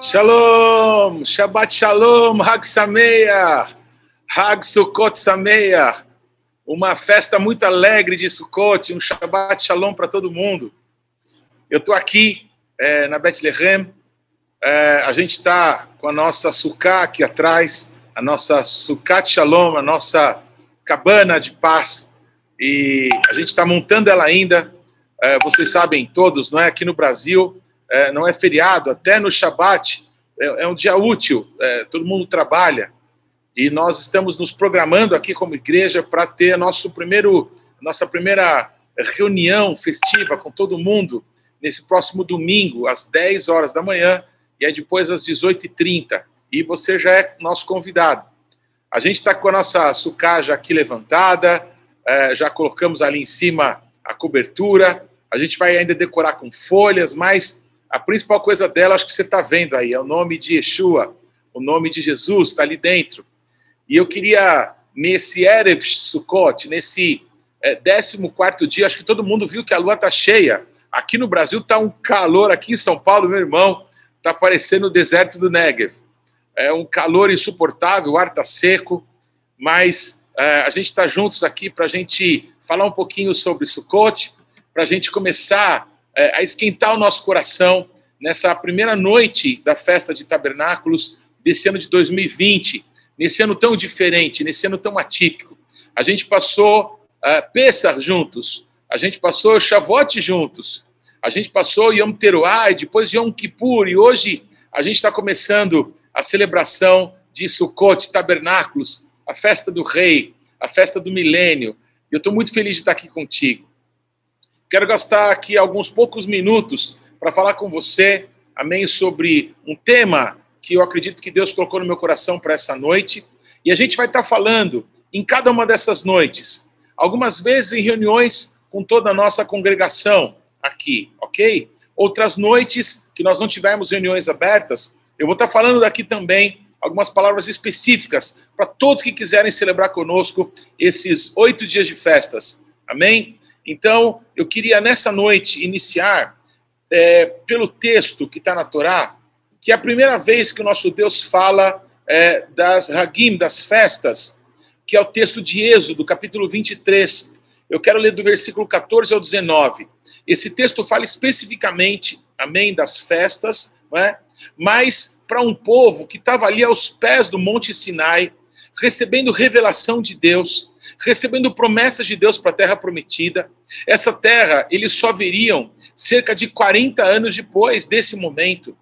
Shalom, Shabbat Shalom, Hag Sameach, Hag Sukkot Sameach. Uma festa muito alegre de Sukkot, um Shabbat Shalom para todo mundo. Eu estou aqui é, na Bethlehem, é, a gente está com a nossa Sukkah aqui atrás, a nossa Sukkot Shalom, a nossa cabana de paz, e a gente está montando ela ainda. É, vocês sabem todos, não é? Aqui no Brasil, é, não é feriado, até no Shabat é, é um dia útil, é, todo mundo trabalha e nós estamos nos programando aqui como igreja para ter nosso primeiro, nossa primeira reunião festiva com todo mundo nesse próximo domingo, às 10 horas da manhã, e aí depois às 18h30. E você já é nosso convidado. A gente está com a nossa sucaja aqui levantada, é, já colocamos ali em cima a cobertura, a gente vai ainda decorar com folhas, mas a principal coisa dela, acho que você está vendo aí, é o nome de Yeshua, o nome de Jesus está ali dentro. E eu queria, nesse Erev Sukkot, nesse é, 14 dia, acho que todo mundo viu que a lua está cheia. Aqui no Brasil está um calor, aqui em São Paulo, meu irmão, está parecendo o deserto do Negev. É um calor insuportável, o ar está seco, mas é, a gente está juntos aqui para a gente falar um pouquinho sobre Sukkot, para a gente começar é, a esquentar o nosso coração nessa primeira noite da festa de tabernáculos desse ano de 2020, nesse ano tão diferente, nesse ano tão atípico. A gente passou uh, Pessah juntos, a gente passou Shavuot juntos, a gente passou Yom Teruah, depois Yom Kippur, e hoje a gente está começando a celebração de Sukkot, tabernáculos, a festa do rei, a festa do milênio. Eu estou muito feliz de estar aqui contigo. Quero gastar aqui alguns poucos minutos para falar com você, amém, sobre um tema que eu acredito que Deus colocou no meu coração para essa noite. E a gente vai estar falando em cada uma dessas noites, algumas vezes em reuniões com toda a nossa congregação aqui, ok? Outras noites que nós não tivermos reuniões abertas, eu vou estar falando daqui também algumas palavras específicas para todos que quiserem celebrar conosco esses oito dias de festas. Amém? Então, eu queria nessa noite iniciar é, pelo texto que está na Torá, que é a primeira vez que o nosso Deus fala é, das Hagim, das festas, que é o texto de Êxodo, capítulo 23. Eu quero ler do versículo 14 ao 19. Esse texto fala especificamente, amém, das festas, não é? mas para um povo que estava ali aos pés do Monte Sinai, recebendo revelação de Deus, recebendo promessas de Deus para a terra prometida. Essa terra, eles só veriam cerca de 40 anos depois desse momento.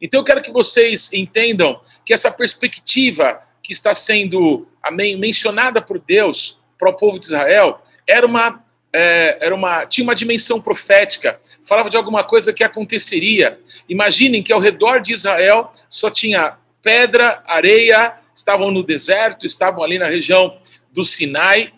Então eu quero que vocês entendam que essa perspectiva que está sendo amém, mencionada por Deus para o povo de Israel era uma, é, era uma tinha uma dimensão profética, falava de alguma coisa que aconteceria. Imaginem que ao redor de Israel só tinha pedra, areia, estavam no deserto, estavam ali na região do Sinai,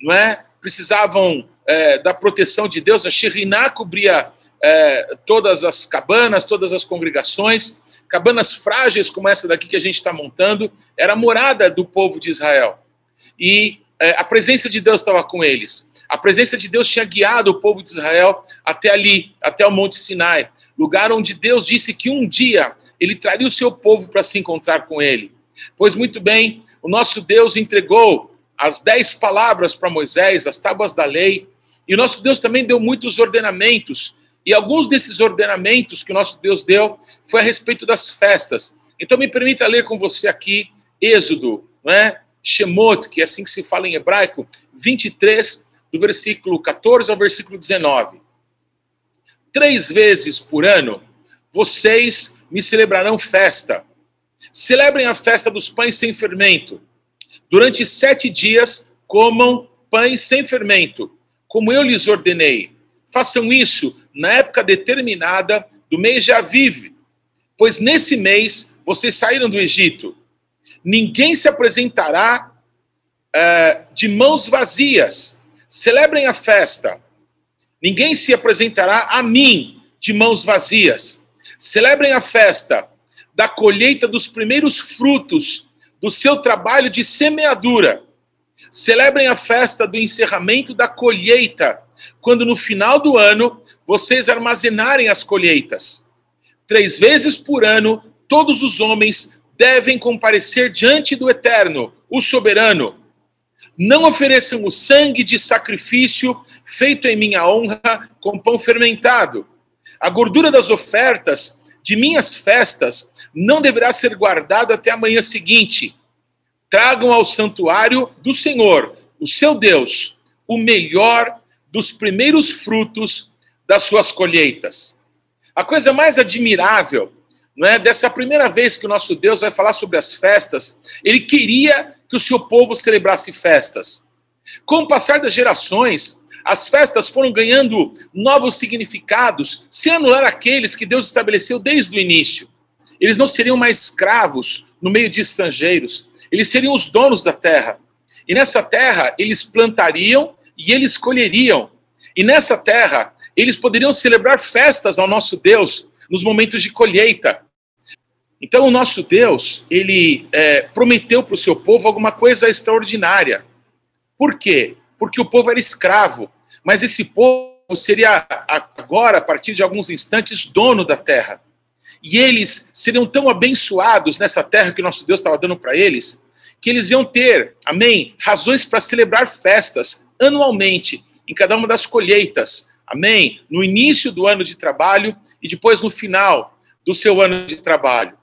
não é? Precisavam é, da proteção de Deus. A Sheriná cobria é, todas as cabanas, todas as congregações. Cabanas frágeis como essa daqui que a gente está montando, era a morada do povo de Israel. E é, a presença de Deus estava com eles. A presença de Deus tinha guiado o povo de Israel até ali, até o Monte Sinai, lugar onde Deus disse que um dia ele traria o seu povo para se encontrar com ele. Pois muito bem, o nosso Deus entregou as dez palavras para Moisés, as tábuas da lei, e o nosso Deus também deu muitos ordenamentos, e alguns desses ordenamentos que o nosso Deus deu foi a respeito das festas. Então me permita ler com você aqui Êxodo, não é? Shemot, que é assim que se fala em hebraico, 23, do versículo 14 ao versículo 19. Três vezes por ano vocês me celebrarão festa. Celebrem a festa dos pães sem fermento Durante sete dias comam pães sem fermento, como eu lhes ordenei. Façam isso na época determinada do mês de Aviv, pois nesse mês vocês saíram do Egito. Ninguém se apresentará uh, de mãos vazias. Celebrem a festa. Ninguém se apresentará a mim de mãos vazias. Celebrem a festa da colheita dos primeiros frutos do seu trabalho de semeadura. Celebrem a festa do encerramento da colheita, quando no final do ano vocês armazenarem as colheitas. Três vezes por ano, todos os homens devem comparecer diante do Eterno, o soberano. Não ofereçam o sangue de sacrifício feito em minha honra com pão fermentado. A gordura das ofertas de minhas festas não deverá ser guardada até a manhã seguinte. Tragam ao santuário do Senhor, o seu Deus, o melhor dos primeiros frutos das suas colheitas. A coisa mais admirável, não é, dessa primeira vez que o nosso Deus vai falar sobre as festas, ele queria que o seu povo celebrasse festas. Com o passar das gerações, as festas foram ganhando novos significados, sem anular aqueles que Deus estabeleceu desde o início. Eles não seriam mais escravos no meio de estrangeiros, eles seriam os donos da terra. E nessa terra eles plantariam e eles colheriam. E nessa terra eles poderiam celebrar festas ao nosso Deus nos momentos de colheita. Então o nosso Deus, ele é, prometeu para o seu povo alguma coisa extraordinária. Por quê? Porque o povo era escravo, mas esse povo seria agora, a partir de alguns instantes, dono da terra. E eles seriam tão abençoados nessa terra que nosso Deus estava dando para eles, que eles iam ter, amém, razões para celebrar festas anualmente em cada uma das colheitas, amém, no início do ano de trabalho e depois no final do seu ano de trabalho.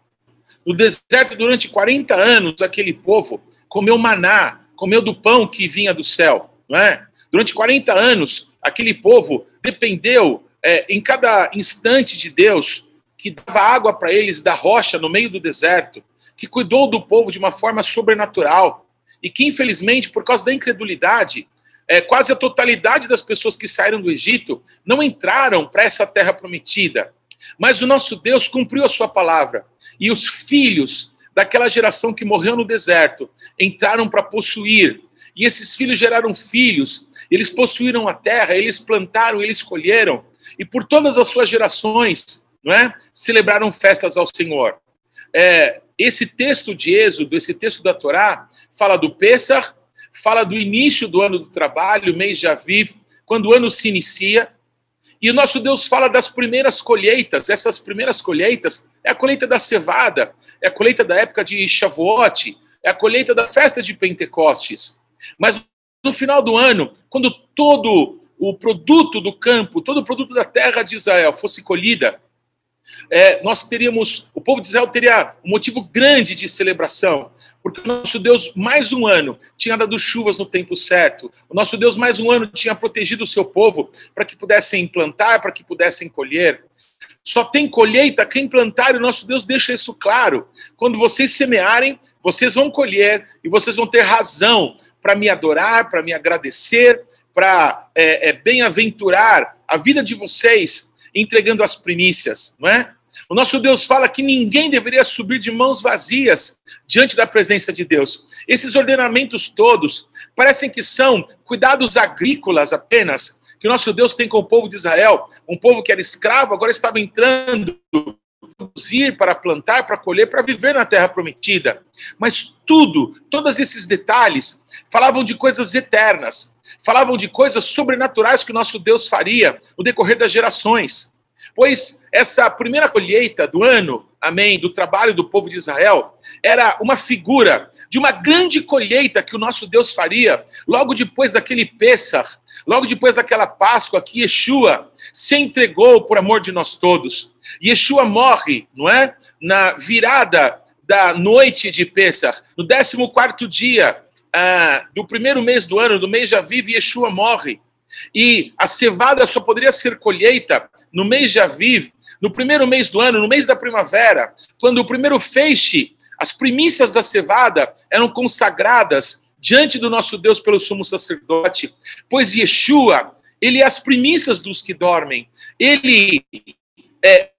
No deserto, durante 40 anos, aquele povo comeu maná, comeu do pão que vinha do céu, não é? Durante 40 anos, aquele povo dependeu é, em cada instante de Deus, que dava água para eles da rocha no meio do deserto, que cuidou do povo de uma forma sobrenatural e que, infelizmente, por causa da incredulidade, é, quase a totalidade das pessoas que saíram do Egito não entraram para essa terra prometida. Mas o nosso Deus cumpriu a sua palavra e os filhos daquela geração que morreu no deserto entraram para possuir. E esses filhos geraram filhos, eles possuíram a terra, eles plantaram, eles colheram, e por todas as suas gerações, não é? Celebraram festas ao Senhor. É, esse texto de Êxodo, esse texto da Torá, fala do Pêssar, fala do início do ano do trabalho, mês de Aviv, quando o ano se inicia. E o nosso Deus fala das primeiras colheitas. Essas primeiras colheitas é a colheita da cevada, é a colheita da época de Shavuot, é a colheita da festa de Pentecostes. Mas no final do ano, quando todo o produto do campo, todo o produto da terra de Israel fosse colhida, é, nós teríamos, o povo de Israel teria um motivo grande de celebração, porque o nosso Deus, mais um ano, tinha dado chuvas no tempo certo, o nosso Deus, mais um ano, tinha protegido o seu povo para que pudessem plantar, para que pudessem colher. Só tem colheita quem plantar, e o nosso Deus deixa isso claro. Quando vocês semearem, vocês vão colher e vocês vão ter razão para me adorar, para me agradecer, para é, é, bem-aventurar a vida de vocês entregando as primícias, não é? O nosso Deus fala que ninguém deveria subir de mãos vazias diante da presença de Deus. Esses ordenamentos todos parecem que são cuidados agrícolas apenas, que o nosso Deus tem com o povo de Israel, um povo que era escravo, agora estava entrando produzir, para plantar, para colher, para viver na terra prometida. Mas tudo, todos esses detalhes, falavam de coisas eternas, falavam de coisas sobrenaturais que o nosso Deus faria no decorrer das gerações. Pois essa primeira colheita do ano, amém, do trabalho do povo de Israel, era uma figura de uma grande colheita que o nosso Deus faria logo depois daquele Pêssar, logo depois daquela Páscoa que Yeshua se entregou por amor de nós todos. Yeshua morre, não é? Na virada da noite de Pêssar, no 14 dia ah, do primeiro mês do ano, do mês de Aviv, Yeshua morre. E a cevada só poderia ser colheita no mês de Aviv, no primeiro mês do ano, no mês da primavera, quando o primeiro feixe, as primícias da cevada eram consagradas diante do nosso Deus pelo sumo sacerdote, pois Yeshua, ele é as primícias dos que dormem. Ele é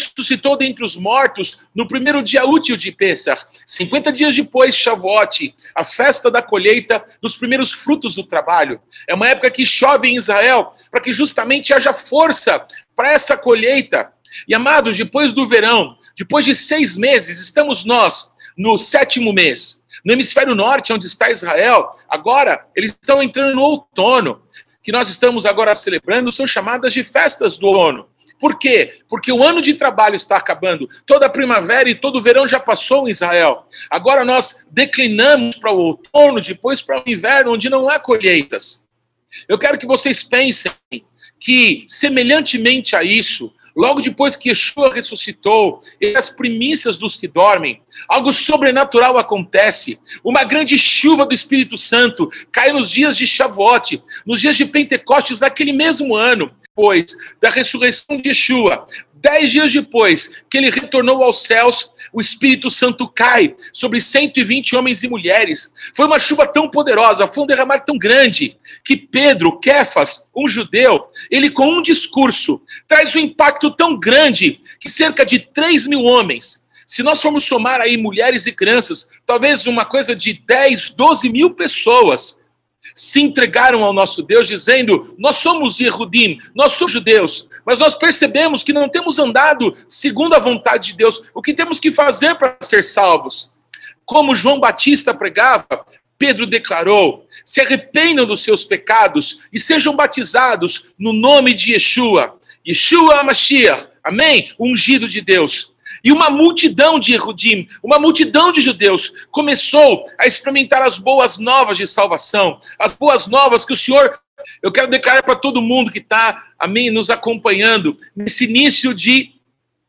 ressuscitou dentre os mortos no primeiro dia útil de Pêssar. 50 dias depois, Shavuot, a festa da colheita dos primeiros frutos do trabalho. É uma época que chove em Israel para que justamente haja força para essa colheita. E amados, depois do verão, depois de seis meses, estamos nós no sétimo mês. No hemisfério norte, onde está Israel, agora eles estão entrando no outono, que nós estamos agora celebrando, são chamadas de festas do outono Por quê? Porque o ano de trabalho está acabando. Toda a primavera e todo o verão já passou em Israel. Agora nós declinamos para o outono, depois para o inverno, onde não há colheitas. Eu quero que vocês pensem que, semelhantemente a isso, logo depois que Yeshua ressuscitou, e as primícias dos que dormem, algo sobrenatural acontece. Uma grande chuva do Espírito Santo cai nos dias de Shavuot, nos dias de Pentecostes daquele mesmo ano, pois da ressurreição de Yeshua. Dez dias depois que ele retornou aos céus, o Espírito Santo cai sobre 120 homens e mulheres. Foi uma chuva tão poderosa, foi um derramar tão grande, que Pedro, Kefas, um judeu, ele com um discurso, traz um impacto tão grande que cerca de 3 mil homens, se nós formos somar aí mulheres e crianças, talvez uma coisa de 10, 12 mil pessoas se entregaram ao nosso Deus, dizendo: Nós somos Yehudim, nós somos judeus, mas nós percebemos que não temos andado segundo a vontade de Deus. O que temos que fazer para ser salvos? Como João Batista pregava, Pedro declarou: Se arrependam dos seus pecados e sejam batizados no nome de Yeshua. Yeshua Mashiach, amém? Ungido de Deus. E uma multidão de Erudim, uma multidão de judeus, começou a experimentar as boas novas de salvação, as boas novas que o Senhor. Eu quero declarar para todo mundo que está, amém, nos acompanhando, nesse início de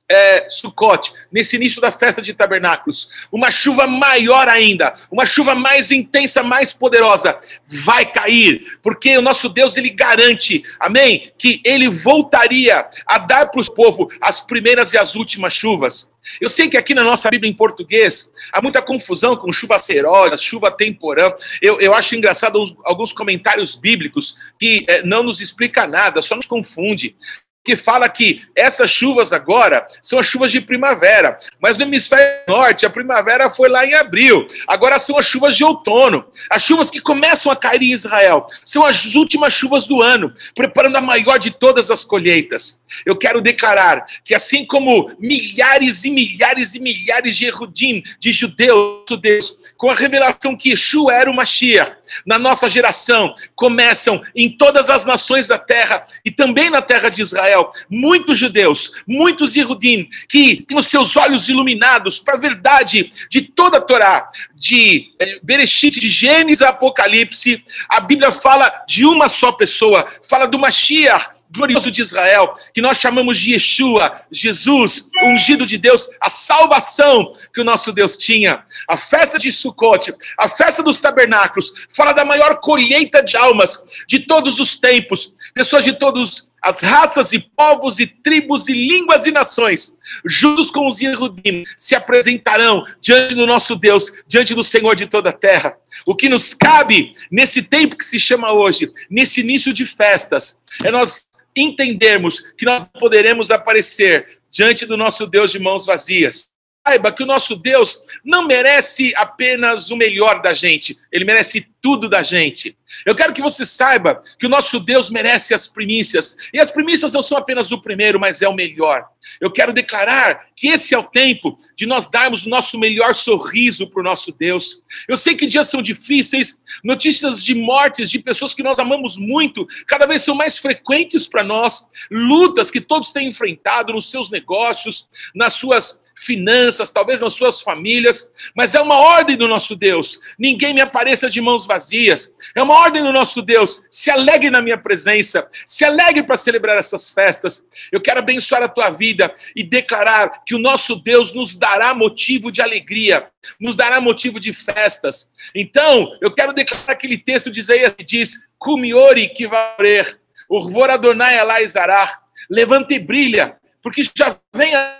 é, Sukkot, nesse início da festa de tabernáculos, uma chuva maior ainda, uma chuva mais intensa, mais poderosa, vai cair, porque o nosso Deus, ele garante, amém, que ele voltaria a dar para os povos as primeiras e as últimas chuvas. Eu sei que aqui na nossa Bíblia em português há muita confusão com chuva seróia, chuva temporã. Eu, eu acho engraçado alguns, alguns comentários bíblicos que é, não nos explica nada, só nos confunde que fala que essas chuvas agora são as chuvas de primavera, mas no hemisfério norte a primavera foi lá em abril. Agora são as chuvas de outono. As chuvas que começam a cair em Israel são as últimas chuvas do ano, preparando a maior de todas as colheitas. Eu quero declarar que assim como milhares e milhares e milhares de Erudim, de judeus, judeus, com a revelação que Yeshua era o Mashiach, na nossa geração, começam em todas as nações da terra e também na terra de Israel, muitos judeus, muitos Yehudim, que têm os seus olhos iluminados para a verdade de toda a Torá, de eh, Bereshit, de Gênesis a Apocalipse, a Bíblia fala de uma só pessoa, fala do Mashiach, glorioso de Israel, que nós chamamos de Yeshua, Jesus, ungido de Deus, a salvação que o nosso Deus tinha. A festa de Sukkot, a festa dos tabernáculos, fala da maior colheita de almas de todos os tempos, pessoas de todos as raças e povos e tribos e línguas e nações, juntos com os Yehudim, se apresentarão diante do nosso Deus, diante do Senhor de toda a terra. O que nos cabe nesse tempo que se chama hoje, nesse início de festas, é nós entendermos que nós poderemos aparecer diante do nosso Deus de mãos vazias. Saiba que o nosso Deus não merece apenas o melhor da gente, ele merece tudo da gente. Eu quero que você saiba que o nosso Deus merece as primícias. E as primícias não são apenas o primeiro, mas é o melhor. Eu quero declarar que esse é o tempo de nós darmos o nosso melhor sorriso para o nosso Deus. Eu sei que dias são difíceis, notícias de mortes de pessoas que nós amamos muito cada vez são mais frequentes para nós, lutas que todos têm enfrentado nos seus negócios, nas suas finanças, talvez nas suas famílias, mas é uma ordem do nosso Deus. Ninguém me apareça de mãos vazias. É uma ordem do nosso Deus. Se alegre na minha presença, se alegre para celebrar essas festas. Eu quero abençoar a tua vida e declarar que o nosso Deus nos dará motivo de alegria, nos dará motivo de festas. Então, eu quero declarar aquele texto de Isaías que diz: Cumiori que valer, Urvor Adonai Zarar, levanta e brilha, porque já vem a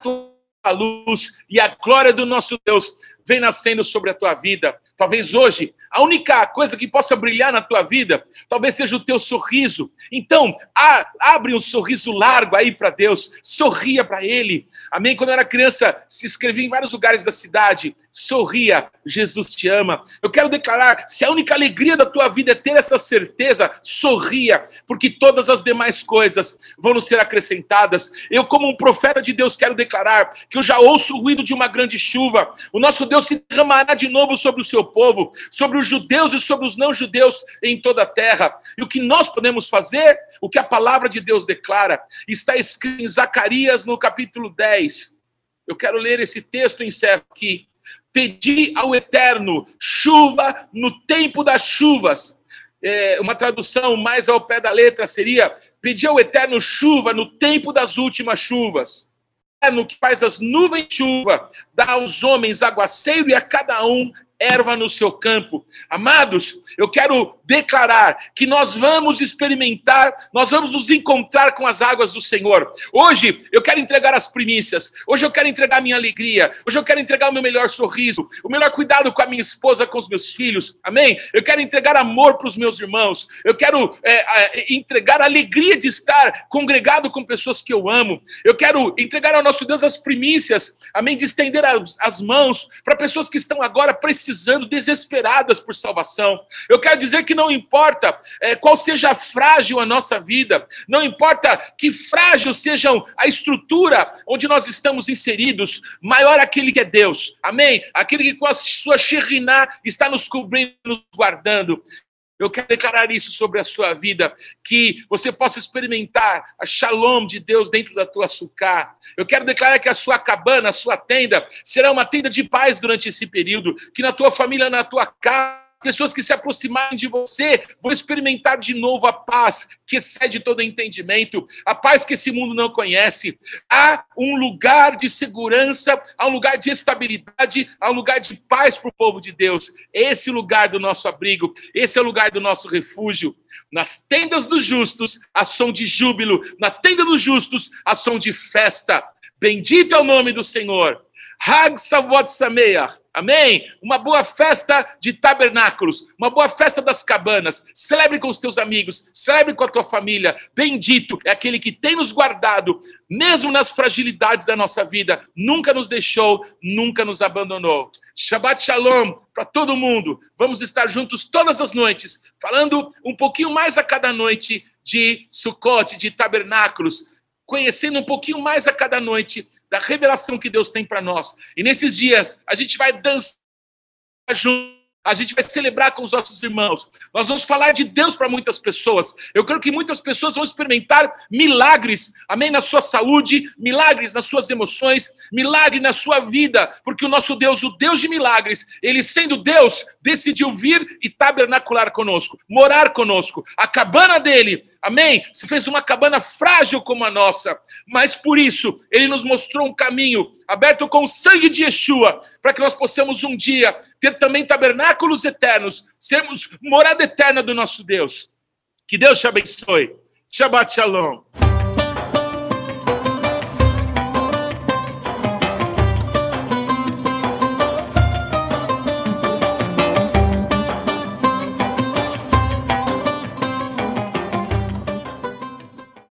tua luz e a glória do nosso Deus vem nascendo sobre a tua vida. Talvez hoje a única coisa que possa brilhar na tua vida, talvez seja o teu sorriso. Então, a, abre um sorriso largo aí para Deus, sorria para Ele. Amém? Quando eu era criança, se inscrevia em vários lugares da cidade, sorria, Jesus te ama. Eu quero declarar: se a única alegria da tua vida é ter essa certeza, sorria, porque todas as demais coisas vão nos ser acrescentadas. Eu, como um profeta de Deus, quero declarar que eu já ouço o ruído de uma grande chuva. O nosso Deus se derramará de novo sobre o seu povo, sobre os judeus e sobre os não-judeus em toda a terra. E o que nós podemos fazer? O que a palavra de Deus declara. Está escrito em Zacarias, no capítulo 10. Eu quero ler esse texto e encerro aqui. Pedi ao Eterno chuva no tempo das chuvas. É, uma tradução mais ao pé da letra seria: Pedi ao Eterno chuva no tempo das últimas chuvas. Eterno que faz as nuvens chuva, dá aos homens aguaceiro e a cada um erva no seu campo. Amados, eu quero declarar que nós vamos experimentar, nós vamos nos encontrar com as águas do Senhor. Hoje eu quero entregar as primícias, hoje eu quero entregar a minha alegria, hoje eu quero entregar o meu melhor sorriso, o melhor cuidado com a minha esposa, com os meus filhos, amém? Eu quero entregar amor para os meus irmãos, eu quero é, é, entregar a alegria de estar congregado com pessoas que eu amo, eu quero entregar ao nosso Deus as primícias, amém? De estender as, as mãos para pessoas que estão agora precisando, desesperadas por salvação. Eu quero dizer que não importa é, qual seja frágil a nossa vida, não importa que frágil seja a estrutura onde nós estamos inseridos, maior aquele que é Deus. Amém? Aquele que com a sua xeriná está nos cobrindo, nos guardando. Eu quero declarar isso sobre a sua vida, que você possa experimentar a shalom de Deus dentro da tua sucá. Eu quero declarar que a sua cabana, a sua tenda, será uma tenda de paz durante esse período, que na tua família, na tua casa, pessoas que se aproximarem de você vão experimentar de novo a paz que excede todo entendimento, a paz que esse mundo não conhece. Há um lugar de segurança, há um lugar de estabilidade, há um lugar de paz para o povo de Deus. Esse é lugar do nosso abrigo, esse é o lugar do nosso refúgio. Nas tendas dos justos, a som de júbilo, na tenda dos justos, a som de festa. Bendito é o nome do Senhor. Hag Savot Sameach. Amém? Uma boa festa de tabernáculos, uma boa festa das cabanas. Celebre com os teus amigos, celebre com a tua família. Bendito é aquele que tem nos guardado, mesmo nas fragilidades da nossa vida. Nunca nos deixou, nunca nos abandonou. Shabbat Shalom para todo mundo. Vamos estar juntos todas as noites, falando um pouquinho mais a cada noite de Sukkot, de tabernáculos, conhecendo um pouquinho mais a cada noite da revelação que Deus tem para nós. E nesses dias, a gente vai dançar junto a gente vai celebrar com os nossos irmãos. Nós vamos falar de Deus para muitas pessoas. Eu creio que muitas pessoas vão experimentar milagres, amém, na sua saúde, milagres nas suas emoções, milagre na sua vida, porque o nosso Deus, o Deus de milagres, ele sendo Deus, decidiu vir e tabernacular conosco, morar conosco. A cabana dele, amém, se fez uma cabana frágil como a nossa, mas por isso ele nos mostrou um caminho aberto com o sangue de Yeshua, para que nós possamos um dia ter também tabernáculos eternos, sermos morada eterna do nosso Deus. Que Deus te abençoe. Shabbat Shalom.